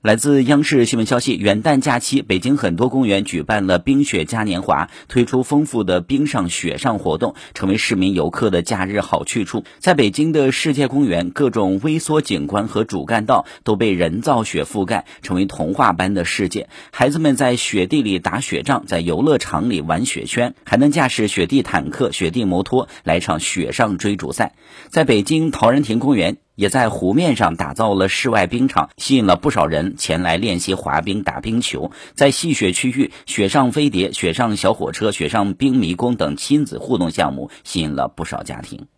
来自央视新闻消息，元旦假期，北京很多公园举办了冰雪嘉年华，推出丰富的冰上雪上活动，成为市民游客的假日好去处。在北京的世界公园，各种微缩景观和主干道都被人造雪覆盖，成为童话般的世界。孩子们在雪地里打雪仗，在游乐场里玩雪圈，还能驾驶雪地坦克、雪地摩托来场雪上追逐赛。在北京陶然亭公园。也在湖面上打造了室外冰场，吸引了不少人前来练习滑冰、打冰球。在戏雪区域，雪上飞碟、雪上小火车、雪上冰迷宫等亲子互动项目吸引了不少家庭。